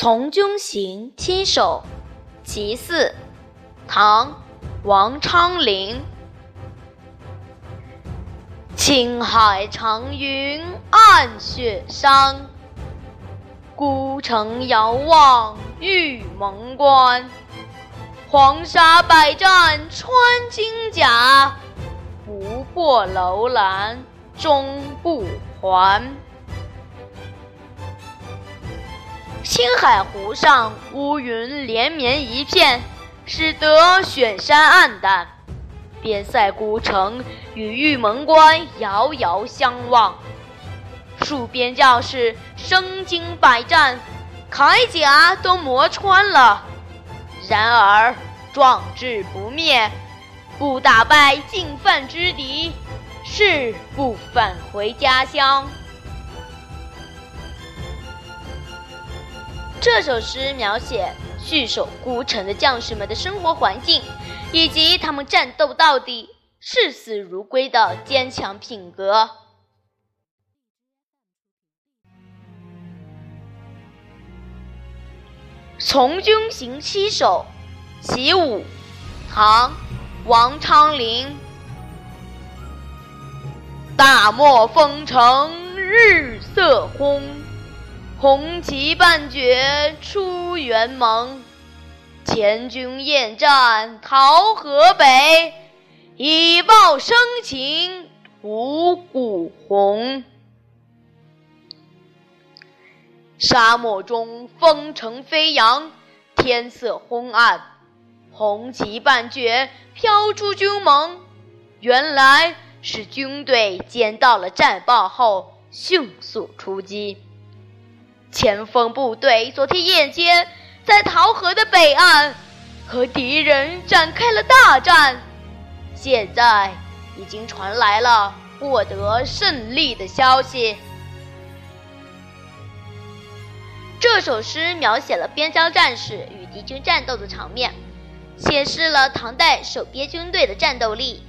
从军行七首·其四，唐·王昌龄。青海长云暗雪山，孤城遥望玉门关。黄沙百战穿金甲，不破楼兰终不还。青海湖上乌云连绵一片，使得雪山暗淡。边塞古城与玉门关遥遥相望，戍边将士身经百战，铠甲都磨穿了。然而壮志不灭，不打败进犯之敌，誓不返回家乡。这首诗描写戍守孤城的将士们的生活环境，以及他们战斗到底、视死如归的坚强品格。《从军行七首·其五》唐·王昌龄。大漠风尘日色昏。红旗半卷出辕门，前军夜战逃河北，以报生擒五谷红。沙漠中风尘飞扬，天色昏暗，红旗半卷飘出军门，原来是军队接到了战报后，迅速出击。前锋部队昨天夜间在桃河的北岸和敌人展开了大战，现在已经传来了获得胜利的消息。这首诗描写了边疆战士与敌军战斗的场面，显示了唐代守边军队的战斗力